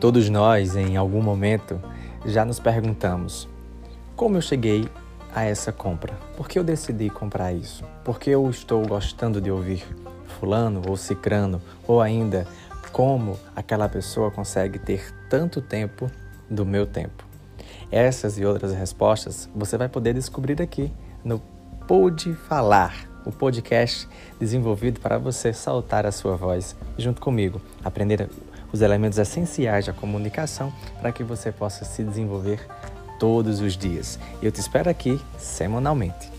Todos nós, em algum momento, já nos perguntamos: como eu cheguei a essa compra? Por que eu decidi comprar isso? Por que eu estou gostando de ouvir Fulano ou Cicrano? Ou ainda, como aquela pessoa consegue ter tanto tempo do meu tempo? Essas e outras respostas você vai poder descobrir aqui no Pode Falar, o podcast desenvolvido para você soltar a sua voz junto comigo, aprender os elementos essenciais da comunicação para que você possa se desenvolver todos os dias. Eu te espero aqui semanalmente.